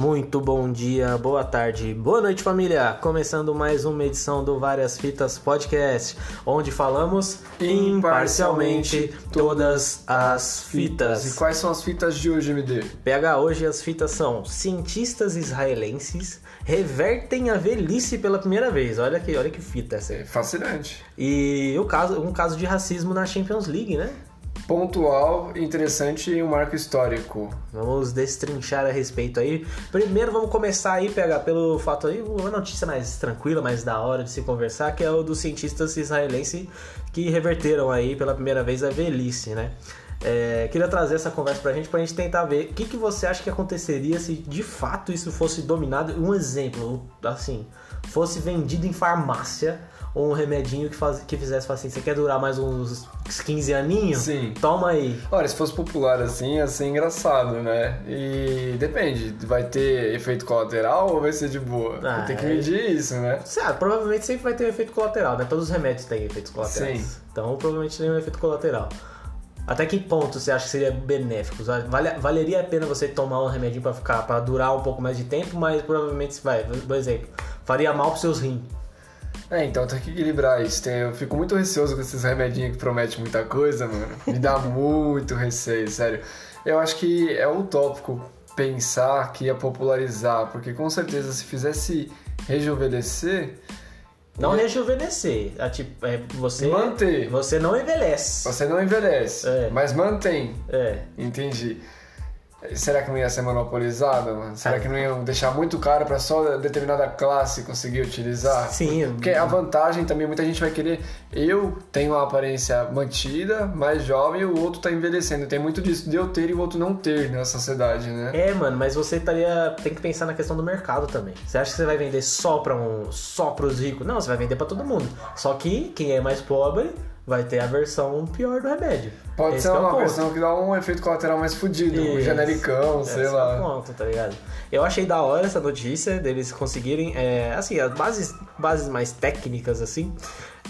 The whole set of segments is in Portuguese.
Muito bom dia, boa tarde, boa noite, família! Começando mais uma edição do Várias Fitas Podcast, onde falamos imparcialmente todas as E fitas. quais são as fitas de hoje, MD? PH, hoje as fitas são cientistas israelenses revertem a velhice pela primeira vez. Olha que, olha que fita essa aí. É fascinante. E o caso, um caso de racismo na Champions League, né? Pontual, interessante e um marco histórico. Vamos destrinchar a respeito aí. Primeiro vamos começar aí, pegar pelo fato aí, uma notícia mais tranquila, mais da hora de se conversar, que é o dos cientistas israelenses que reverteram aí pela primeira vez a velhice, né? É, queria trazer essa conversa pra gente, pra gente tentar ver o que, que você acha que aconteceria se de fato isso fosse dominado. Um exemplo, assim, fosse vendido em farmácia um remedinho que, faz, que fizesse assim, você quer durar mais uns 15 aninhos? Sim. Toma aí. Olha, se fosse popular assim, ia ser engraçado, né? E depende, vai ter efeito colateral ou vai ser de boa? Ah, Tem que é. medir isso, né? Ah, provavelmente sempre vai ter um efeito colateral, né? Todos os remédios têm efeitos colaterais. Sim. Então provavelmente tem um efeito colateral. Até que ponto você acha que seria benéfico? Vale- valeria a pena você tomar um remedinho pra ficar, para durar um pouco mais de tempo, mas provavelmente vai, por exemplo, faria mal pros seus rins. É, então tem que equilibrar isso. Eu fico muito receoso com esses remedinhos que prometem muita coisa, mano. Me dá muito receio, sério. Eu acho que é utópico pensar que ia popularizar, porque com certeza se fizesse rejuvenescer, Não rejuvenescer, é tipo, é você Manter. você não envelhece. você não envelhece, É. mas mantém. É. Entendi. Será que não ia ser monopolizado, mano? Será que não iam deixar muito caro pra só determinada classe conseguir utilizar? Sim. Porque a vantagem também, muita gente vai querer. Eu tenho uma aparência mantida, mais jovem, e o outro tá envelhecendo. Tem muito disso de eu ter e o outro não ter na sociedade, né? É, mano, mas você estaria. Tem que pensar na questão do mercado também. Você acha que você vai vender só para um, só pros ricos? Não, você vai vender para todo mundo. Só que quem é mais pobre vai ter a versão pior do remédio. Pode Esse ser é uma ponto. versão que dá um efeito colateral mais fudido, um genericão, Esse sei é lá. ponto, tá ligado? Eu achei da hora essa notícia deles conseguirem, é, assim, as bases, bases mais técnicas, assim,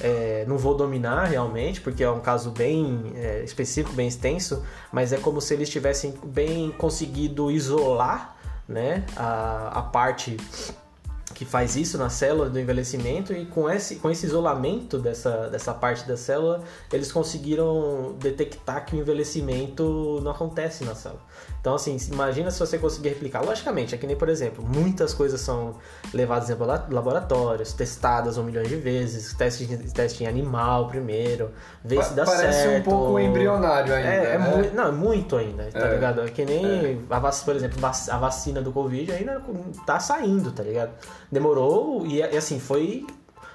é, não vou dominar realmente, porque é um caso bem é, específico, bem extenso, mas é como se eles tivessem bem conseguido isolar, né, a, a parte que faz isso na célula do envelhecimento e com esse, com esse isolamento dessa, dessa parte da célula, eles conseguiram detectar que o envelhecimento não acontece na célula. Então, assim, imagina se você conseguir replicar. Logicamente, é que nem, por exemplo, muitas coisas são levadas em labora- laboratórios, testadas um milhão de vezes, teste, teste em animal primeiro, ver se dá Parece certo. um pouco embrionário ainda. É, é né? não, é muito ainda, tá É. ligado? É que nem, a vac- por exemplo, a vacina do Covid ainda tá saindo, tá ligado? Demorou e, e, assim, foi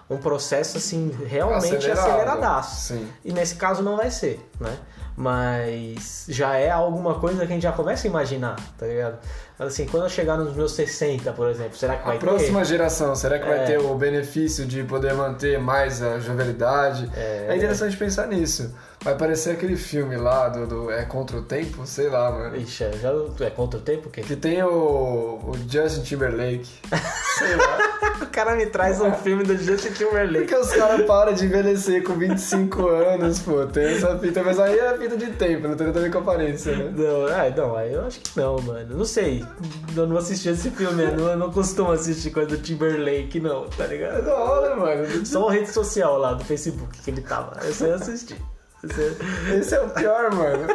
um processo, assim, realmente Acelerado. aceleradaço. Sim. E nesse caso não vai ser, né? Mas já é alguma coisa que a gente já começa a imaginar, tá ligado? Mas assim, quando eu chegar nos meus 60, por exemplo, será que A vai próxima ter? geração, será que É. vai ter o benefício de poder manter mais a jovialidade? É. É, interessante pensar nisso. Vai parecer aquele filme lá do, do É Contra o Tempo, sei lá, mano. Ixi, é, já é contra o tempo o quê? Que tem o, o Justin Timberlake. sei lá. O cara me traz um filme do Justin Timberlake. Porque os caras param de envelhecer com 25 anos, pô. Tem essa fita, mas aí é fita de tempo, não tem nada a ver com aparência, né? Não, é, não, aí eu acho que não, mano. Não sei. Eu não assisti esse filme, eu não, eu não costumo assistir coisa do Timberlake, não, tá É ligado? da hora, mano. Só uma rede social lá do Facebook que ele tava. Eu só ia assistir. Esse é o pior, mano.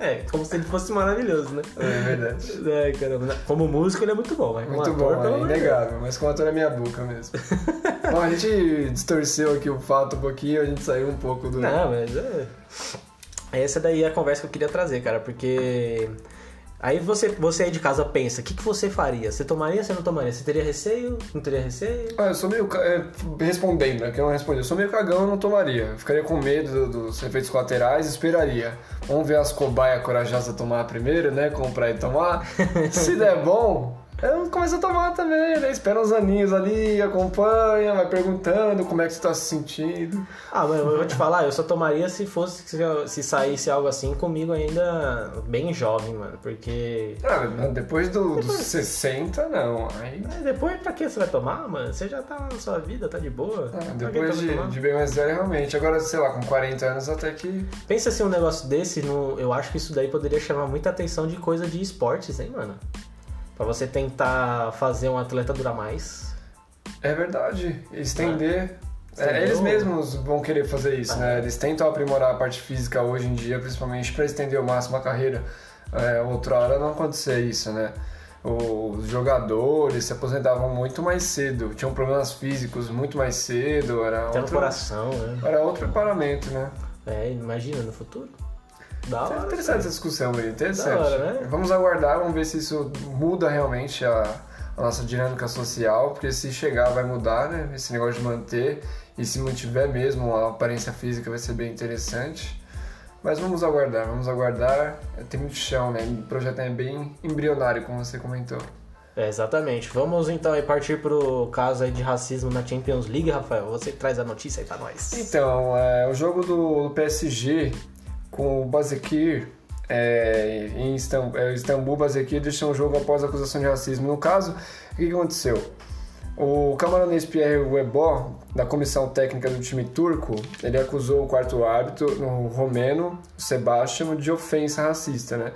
É, é como se ele fosse maravilhoso, né? É verdade. É, caramba. Como músico ele é muito bom, mas como Muito ator, bom, é inegável, mas com ator é minha boca mesmo. bom, a gente distorceu aqui o fato um pouquinho, a gente saiu um pouco do. Não, mas é... Essa daí é a conversa que eu queria trazer, cara, porque... Aí você, você aí de casa pensa, o que, que você faria? Você tomaria, você não tomaria? Você teria receio? Não teria receio? Ah, eu sou meio. é, respondendo, né? Que eu não respondi. Eu sou meio cagão, eu não tomaria. Eu ficaria com medo do- dos efeitos colaterais, esperaria. Vamos ver as cobaias corajosas tomar primeiro, né? Comprar e tomar. Se der bom, eu começo a tomar também, né? Espera uns aninhos ali, acompanha, vai perguntando como é que você tá se sentindo. Ah, mas eu vou te falar, eu só tomaria se fosse se, se saísse algo assim comigo ainda bem jovem, mano. Porque. Ah, depois do- dos 60, não. Aí. Mas depois pra que você vai tomar, mano? Você já tá na sua vida, tá de boa. Ah, depois de, de bem mais velho, realmente. Agora, sei lá, com 40 anos até que. Pensa se um negócio desse, no, eu acho que isso daí poderia chamar muita atenção de coisa de esportes, hein, mano? Pra você tentar fazer um atleta durar mais. É verdade. Estender. É, eles mesmos vão querer fazer isso, Ah. né? Eles tentam aprimorar a parte física hoje em dia, principalmente para estender ao máximo a carreira. É, outra hora não acontecia isso, né? Os jogadores se aposentavam muito mais cedo, tinham problemas físicos muito mais cedo, era Até outro, coração, né? era outro preparamento, né? É, imagina no futuro. Da hora. interessante essa discussão aí, interessante. Hora, né? Vamos aguardar, vamos ver se isso muda realmente a, a nossa dinâmica social, porque se chegar vai mudar, né? Esse negócio de manter, e se mantiver mesmo a aparência física vai ser bem interessante. Mas vamos aguardar, vamos aguardar. Tem muito chão, né? O projeto é bem embrionário, como você comentou. É, exatamente. Vamos então aí partir pro caso aí de racismo na Champions League, Rafael. Você traz a notícia aí pra nós. Então, é, o jogo do PSG com o Bazekir é, em Istam- é, Istambul, Bazekir deixou o jogo após a acusação de racismo. No caso, o que aconteceu? O camaronês Pierre Webó, da comissão técnica do time turco, ele acusou o quarto árbitro, o romeno, o Sebastian, de ofensa racista, né?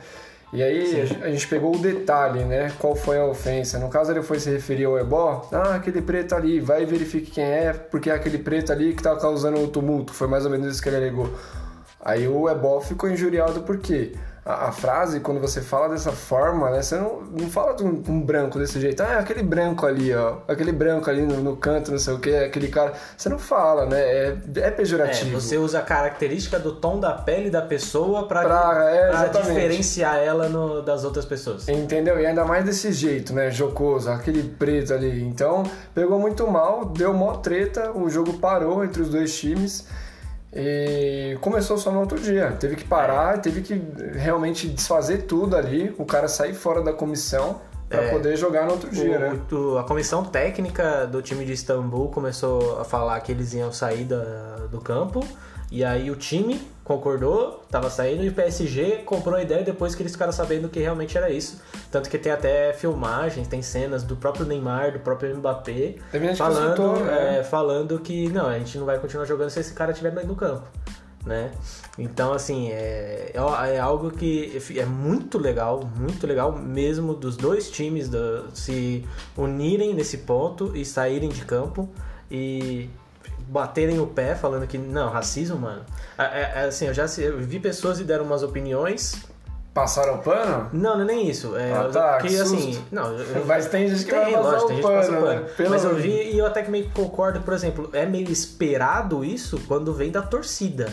E aí a gente- a gente pegou o detalhe, né? Qual foi a ofensa? No caso ele foi se referir ao Ebó, ah, aquele preto ali, vai e verifique quem é, porque é aquele preto ali que tá causando o tumulto. Foi mais ou menos isso que ele alegou. Aí o Ebó ficou injuriado porque a, a frase, quando você fala dessa forma, né? Você não, não fala de um, um branco desse jeito. Ah, é aquele branco ali, ó. Aquele branco ali no, no canto, não sei o que, aquele cara. Você não fala, né? É, é É, pejorativo. você usa a característica do tom da pele da pessoa pra, Pra- é, pra diferenciar ela no- das outras pessoas. Entendeu? E ainda mais desse jeito, né? Jocoso, aquele preto ali. Então, pegou muito mal, deu mó treta, o jogo parou entre os dois times e começou só no outro dia. Teve que parar, teve que realmente desfazer tudo ali, o cara sair fora da comissão pra É. poder jogar no outro dia, O- né? o- a comissão técnica do time de Istambul começou a falar que eles iam sair da- do campo. E aí o time concordou, tava saindo, e o PSG comprou a ideia depois que eles ficaram sabendo que realmente era isso. Tanto que tem até filmagens, tem cenas do próprio Neymar, do próprio Mbappé, gente que falando, citou, né? é, falando que não, a gente não vai continuar jogando se esse cara estiver no campo. Né? Então, assim, é, é algo que é muito legal, muito legal mesmo dos dois times do- se unirem nesse ponto e saírem de campo e baterem o pé falando que não, racismo, mano. É, é, assim, eu já eu vi pessoas e deram umas opiniões. Passaram o pano? Não, não é nem isso. É, Ah, tá, que que assim, não, eu- Mas tem gente que tem, vai lógico, o tem gente que passa pano, pano. né? Mas eu vi e eu até que meio que concordo, por exemplo, é meio esperado isso quando vem da torcida.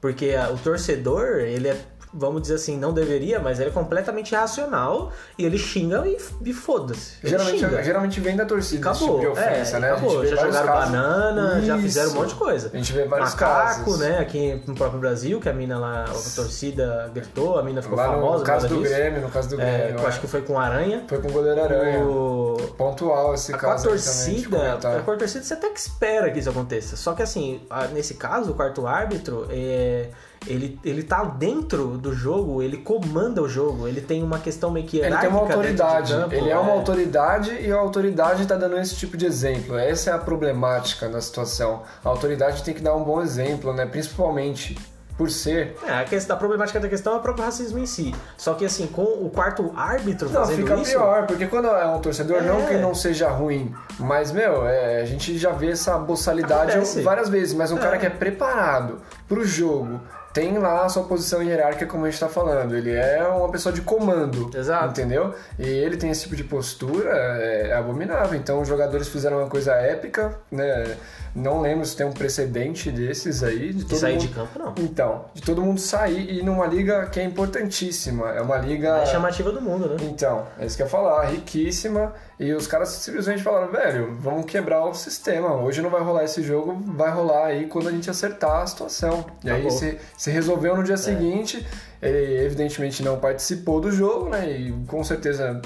Porque a- o torcedor, ele é, vamos dizer assim, não deveria, mas ele é completamente irracional e ele xinga e, e foda-se. Geralmente, xinga. geralmente vem da torcida Acabou, tipo de ofensa, é, né? A acabou. Já jogaram casos. banana, já fizeram um Isso. monte de coisa. A gente vê vários Macaco, casos. né? Aqui no próprio Brasil, que a mina lá, a torcida gritou, a mina ficou Lá famosa. no caso do disso. Grêmio, no caso do É, Grêmio. que eu é. acho que foi com aranha. Foi com o goleiro Aranha. O... Pontual esse Com a caso também, de torcida, comentar. com a torcida você até que espera que isso aconteça. Só que assim, a- nesse caso, o quarto árbitro, é, ele, ele tá dentro do jogo, ele comanda o jogo, ele tem uma questão meio que Ele tem uma autoridade. de campo, ele é uma autoridade e a autoridade tá dando esse tipo de exemplo. Essa é a problemática da situação. A autoridade tem que dar um bom exemplo, né? Principalmente por ser. É, a, questão, a problemática da questão é o próprio racismo em si. Só que assim, com o quarto árbitro Não, fazendo fica isso... pior, porque quando é um torcedor, É. não que não seja ruim, mas, meu, é, a gente já vê essa boçalidade Acontece. várias vezes, mas um É. cara que é preparado pro jogo, tem lá a sua posição hierárquica, como a gente tá falando, ele é uma pessoa de comando, Exato. entendeu? E ele tem esse tipo de postura, é, é abominável. Então, os jogadores fizeram uma coisa épica, né? Não lembro se tem um precedente desses aí, de todo sair mundo... de campo, não. Então, de todo mundo sair e numa liga que é importantíssima, é uma liga... É chamativa do mundo, né? Então, é isso que eu ia falar, riquíssima. E os caras simplesmente falaram, velho, vamos quebrar o sistema. Hoje não vai rolar esse jogo, vai rolar aí quando a gente acertar a situação. E aí Acabou. se, se resolveu no dia seguinte. Ele evidentemente não participou do jogo, né? E com certeza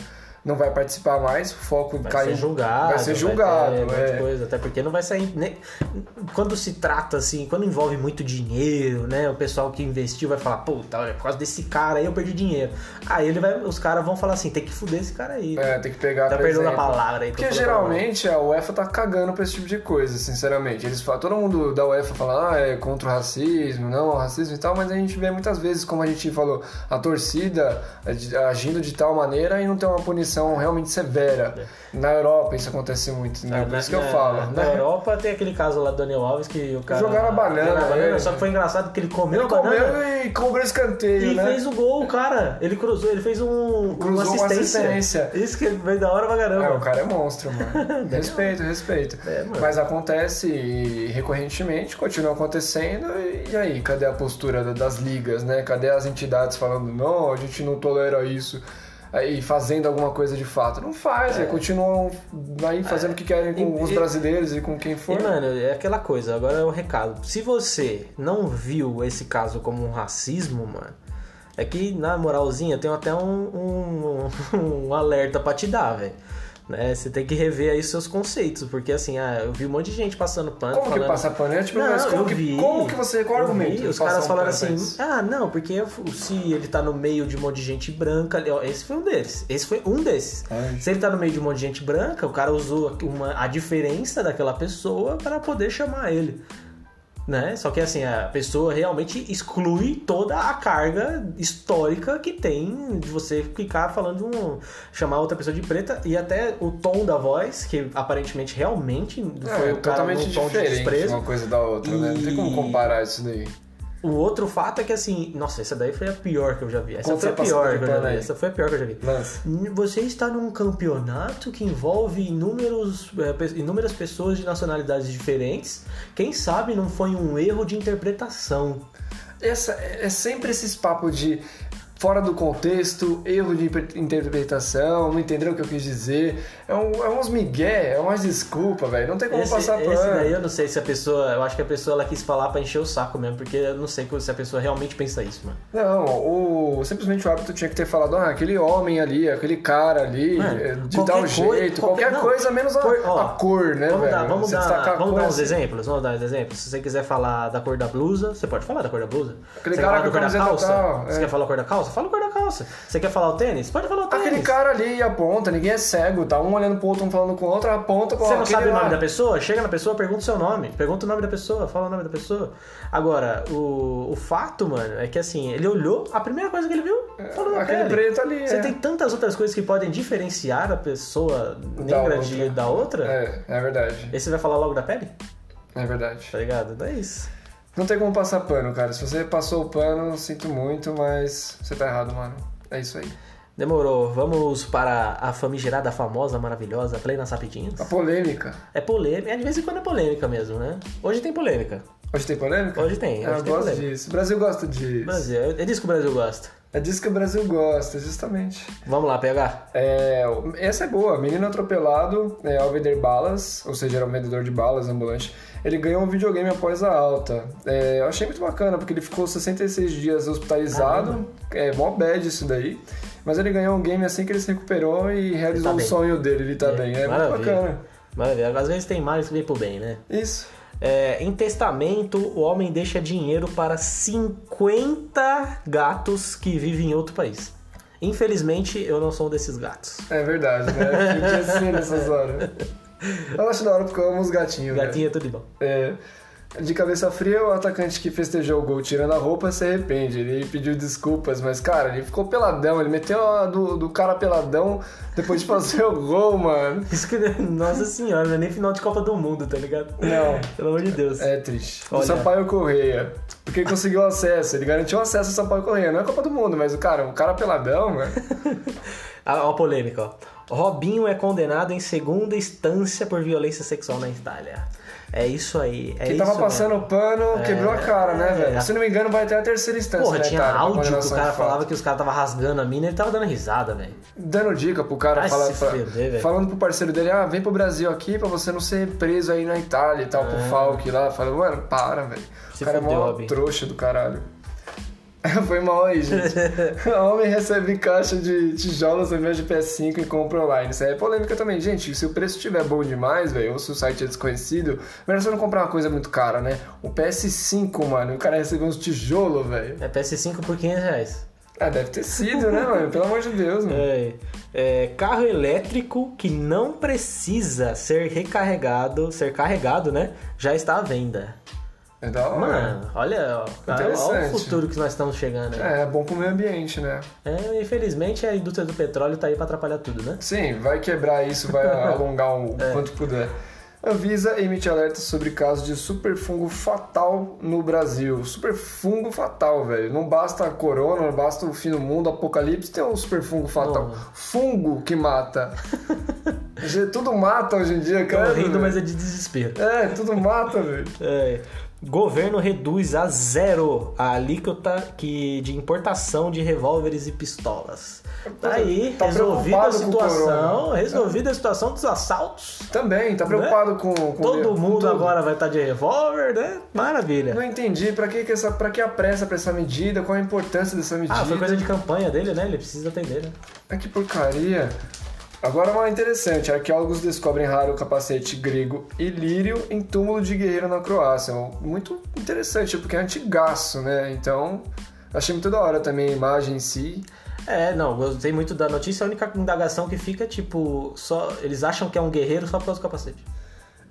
não vai participar mais. O foco Vai caiu. ser julgado. Vai ser julgado, ter de é. coisa, até porque não vai sair. né? Quando se trata assim, quando envolve muito dinheiro, né? O pessoal que investiu vai falar, puta, olha, por causa desse cara aí eu perdi dinheiro. Aí ele vai, os caras vão falar assim, tem que fuder esse cara aí. É, tem que pegar. Tá perdendo a palavra aí. Porque geralmente a UEFA tá cagando pra esse tipo de coisa, sinceramente. Eles falam, todo mundo da UEFA fala, ah, é contra o racismo, não, o racismo e tal, mas a gente vê muitas vezes, como a gente falou, a torcida agindo de tal maneira e não tem uma punição punição realmente severa. Na Europa isso acontece muito, né? Por isso que eu na- falo. Na né? Europa tem aquele caso lá do Daniel Alves que o cara. Jogaram a banana, é. Só que foi engraçado que ele comeu Ele a banana. comeu e cobrou escanteio, E né? fez o gol, cara. Ele cruzou, ele fez um, Cruzou uma uma assistência. assistência. Isso que veio da hora pra caramba. É, o cara é monstro, mano. respeito, respeito. É. Mas acontece recorrentemente, continua acontecendo, e aí, cadê a postura da- das ligas, né? Cadê as entidades falando, não, a gente não tolera isso, aí fazendo alguma coisa de fato? Não faz, aí continuam aí fazendo o que querem com É. E- os e- brasileiros e com quem for. E, mano, é aquela coisa, agora é o recado. Se você não viu esse caso como um racismo, mano, é que, na moralzinha, tenho até um, um, um alerta pra te dar, velho. Né? Você tem que rever aí seus conceitos, porque assim, ah, eu vi um monte de gente passando pano. Como que falando... passa pano? É tipo, Não, mas como eu que, vi. como que você, qual Eu argumento? Os caras um falaram assim: ah, não, porque se ele tá no meio de um monte de gente branca, ó, esse foi um deles. Esse foi um desses. Ai. Se ele tá no meio de um monte de gente branca, o cara usou uma, a diferença daquela pessoa para poder chamar ele. Né? Só que assim, a pessoa realmente exclui toda a carga histórica que tem de você ficar falando um, chamar outra pessoa de preta e até o tom da voz, que aparentemente realmente foi É, o cara totalmente num tom de diferente desprezo. uma coisa da outra, né? Não tem como E- comparar isso daí. O outro fato é que assim, nossa, essa daí foi a pior que eu já vi. Essa foi a pior que eu já vi. aí? Essa foi a pior que eu já vi. Lance. Você está num campeonato que envolve inúmeros, é, inúmeras pessoas de nacionalidades diferentes. Quem sabe não foi um erro de interpretação. Essa, é sempre esses papos de fora do contexto, erro de inter- interpretação, não entendeu o que eu quis dizer. É, um, é uns migué, é umas desculpa, velho. Não tem como Esse, passar esse daí eu não sei se a pessoa. Eu acho que a pessoa ela quis falar pra encher o saco mesmo, porque eu não sei se a pessoa realmente pensa isso, mano. Não, o, simplesmente o árbitro tinha que ter falado, ah, aquele homem ali, aquele cara ali, Mano, eh, de qualquer tal jeito, qualquer, não, coisa menos a, por- ó, a cor, né, Vamos velho? dar, vamos Você dar, vamos dar uns assim. exemplos, vamos dar uns exemplos. Se você quiser falar da cor da blusa, você pode falar da cor da blusa. Aquele você cara quer falar com a da cor da calça? tal, Você é. quer falar a cor da calça? Fala a cor da calça. Você quer falar o tênis? Pode falar o tênis. Aquele cara ali aponta, ninguém é cego, tá um olhando pro outro, um falando com o outro, aponta pra Você não sabe o lá. nome da pessoa? Chega na pessoa, pergunta o seu nome. Pergunta o nome da pessoa, fala o nome da pessoa. Agora, o, o fato, mano, é que assim, ele olhou, a primeira coisa que ele viu, falou da Aquele pele. preto ali, Você é. tem tantas outras coisas que podem diferenciar a pessoa negra outra. de, da outra. É, é verdade, E você vai falar logo da pele? é verdade. Tá ligado? Não é isso. Não tem como passar pano, cara. Se você passou o pano, sinto muito, mas você tá errado, mano. É isso aí. Demorou. Vamos para a famigerada, famosa, maravilhosa Play nas Rapidinhas. A polêmica. É polêmica, é de vez em quando é polêmica mesmo, né? Hoje tem polêmica. Hoje tem polêmica? Hoje tem, hoje eu tem gosto polêmica. disso. O Brasil gosta disso. Brasil, é disso que o Brasil gosta. É disso que o Brasil gosta, justamente. Vamos lá, PH. É, essa é boa. Menino atropelado é, ao vender balas, ou seja, era um vendedor de balas ambulante. Ele ganhou um videogame após a alta. É, eu achei muito bacana, porque ele ficou 66 dias hospitalizado. É mó bad isso daí. Mas ele ganhou um game assim que ele se recuperou e realizou tá o bem. sonho dele. Ele tá É, bem. É muito maravilha. bacana. Maravilha. Às vezes tem males que vem pro bem, né? Isso. É, em testamento, o homem deixa dinheiro para 50 gatos que vivem em outro país. Infelizmente, eu não sou um desses gatos. É verdade, né? Fiquei assim nessas horas. Eu acho da hora porque eu amo os gatinhos. né? Gatinho é tudo de bom. É, de cabeça fria, o atacante que festejou o gol tirando a roupa se arrepende. Ele pediu desculpas, mas, cara, ele ficou peladão. Ele meteu a do, do cara peladão depois de fazer o gol, mano. Isso que, nossa senhora, não é nem final de Copa do Mundo, tá ligado? Não. Pelo amor de Deus. É triste. Olha. O Sampaio Correia. Porque ele conseguiu acesso, ele garantiu acesso ao Sampaio Correia. Não é Copa do Mundo, mas o cara, o cara peladão, mano. Ah, ó, a polêmica, ó. Robinho é condenado em segunda instância por violência sexual na Itália. É isso aí. É Quem isso tava passando o pano quebrou a cara, né, é. velho? Se não me engano, vai até a terceira instância. Porra, né, tinha pra áudio que o cara falava que os caras tava rasgando a mina e ele tava dando risada, velho. dando dica pro cara, Vai fala- se fuder, velho. falando pro parceiro dele, ah, vem pro Brasil aqui pra você não ser preso aí na Itália e tal, pro Falk lá. Fala, mano, para, velho. É. O cara é fudeu, mó Robin. trouxa do caralho. Foi mal aí, gente. homem recebe caixa de tijolos ao invés de PS5 e compra online. Isso aí é polêmica também. Gente, se o preço estiver bom demais, velho, ou se o site é desconhecido, melhor você não comprar uma coisa muito cara, né? O PS5, mano, o cara recebeu uns tijolos, velho. É PS5 por 500 reais. Ah, deve ter sido, né, mano? Pelo amor de Deus, mano. É, é, carro elétrico que não precisa ser recarregado, ser carregado, né? Já está à venda. Hora. Mano, olha, olha o futuro que nós estamos chegando aí. É, é bom pro meio ambiente, né? É, infelizmente a indústria do petróleo tá aí pra atrapalhar tudo, né? Sim, vai quebrar isso, vai alongar o É. quanto puder. Avisa emite alerta sobre caso de superfungo fatal no Brasil. Superfungo fatal, velho. Não basta a corona, não basta o fim do mundo, apocalipse, tem um superfungo fatal. Fungo que mata. Tudo mata hoje em dia, Tô cara. rindo, mas é de desespero. É, tudo mata, velho. É. Governo reduz a zero a alíquota que, de importação de revólveres e pistolas. Tá aí, Tá resolvida a com situação, resolvida a situação dos assaltos. Também, tá preocupado com, com Né? Todo com mundo tudo. agora vai estar de revólver, né? Maravilha. Não entendi, pra que, que essa, pra que a pressa pra essa medida? Qual a importância dessa medida? Ah, foi coisa de campanha dele, né? Ele precisa atender, né? Ah, que porcaria. Agora uma interessante, arqueólogos descobrem raro capacete grego ilírio em túmulo de guerreiro na Croácia. Muito interessante, porque é antigaço, né? Então, achei muito da hora também a imagem em si. É, não, gostei muito da notícia. A única indagação que fica, tipo, só eles acham que é um guerreiro só por causa do capacete.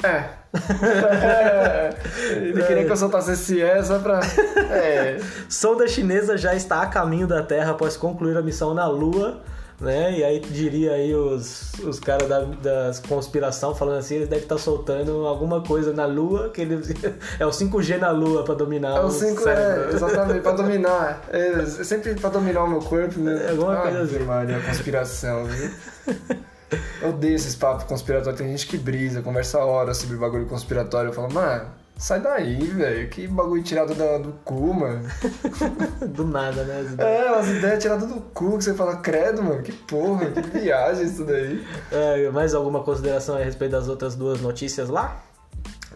É. Ele queria que eu soltasse esse é só pra... É. Sonda chinesa já está a caminho da Terra após concluir a missão na Lua, né? E aí diria aí os, os caras da, das conspiração falando assim, eles devem estar soltando alguma coisa na Lua, que eles é o 5G na Lua pra dominar É o o 5, cérebro. é, exatamente, pra dominar. É, é sempre pra dominar o meu corpo, né? É, alguma coisa assim. Maria, conspiração, viu? Eu odeio esses papos conspiratórios. Tem gente que brisa, conversa horas sobre bagulho conspiratório. Eu falo, mano, sai daí, velho. Que bagulho tirado da- do cu, mano. Do nada, né? as. É, umas ideias tiradas do cu que você fala, credo, mano, que porra, que viagem isso daí. É, mais alguma consideração a respeito das outras duas notícias lá?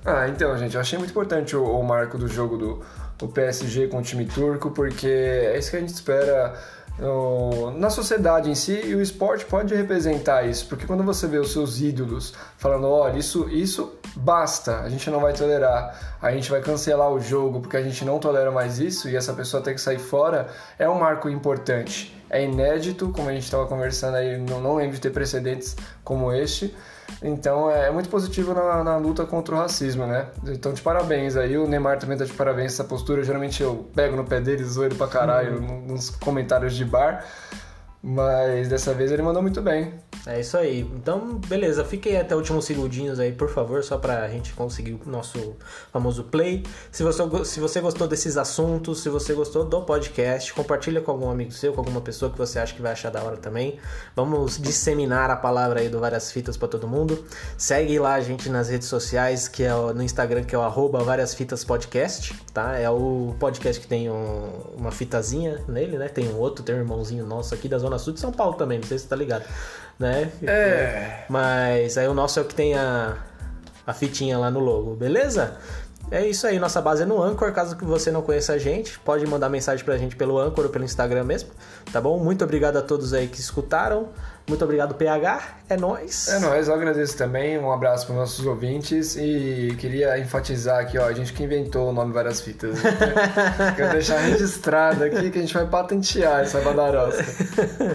Ah, então, gente, eu achei muito importante o, o marco do jogo do, do PSG com o time turco, porque é isso que a gente espera na sociedade em si, e o esporte pode representar isso, porque quando você vê os seus ídolos falando, olha, isso, isso basta, a gente não vai tolerar, a gente vai cancelar o jogo porque a gente não tolera mais isso, e essa pessoa tem que sair fora, é um marco importante. É inédito, como a gente estava conversando aí, não, não lembro de ter precedentes como este. Então é muito positivo na, na luta contra o racismo, né? Então de parabéns aí, o Neymar também tá de parabéns essa postura. Geralmente eu pego no pé dele, ele pra caralho no- nos comentários de bar. Mas dessa vez ele mandou muito bem. É isso aí. Então, beleza. Fiquem até últimos segundinhos aí, por favor, só pra gente conseguir o nosso famoso play. Se você, se você gostou desses assuntos, se você gostou do podcast, compartilha com algum amigo seu, com alguma pessoa que você acha que vai achar da hora também. Vamos disseminar a palavra aí do Várias Fitas pra todo mundo. Segue lá a gente nas redes sociais, que é no Instagram, que é o arroba Várias Fitas Podcast, tá? É o podcast que tem um- uma fitazinha nele, né? Tem um outro, tem um irmãozinho nosso aqui da Zona Sul de São Paulo também, não sei se você tá ligado, né? É. Mas aí o nosso é o que tem a, a fitinha lá no logo, beleza? É isso aí, nossa base é no Anchor. Caso que você não conheça a gente, pode mandar mensagem pra gente pelo Anchor ou pelo Instagram mesmo, tá bom? Muito obrigado a todos aí que escutaram. Muito obrigado, PH. É nóis. É nóis, eu agradeço também. Um abraço para nossos ouvintes e queria enfatizar aqui, ó, a gente que inventou o nome Várias Fitas. né? Quero deixar registrado aqui que a gente vai patentear essa badarosca.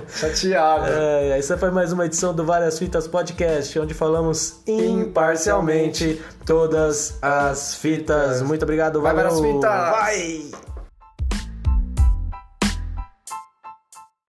Chateado. É, essa foi mais uma edição do Várias Fitas Podcast, onde falamos imparcialmente todas as fitas. Muito obrigado, Vai, valeu. Várias Fitas! Vai!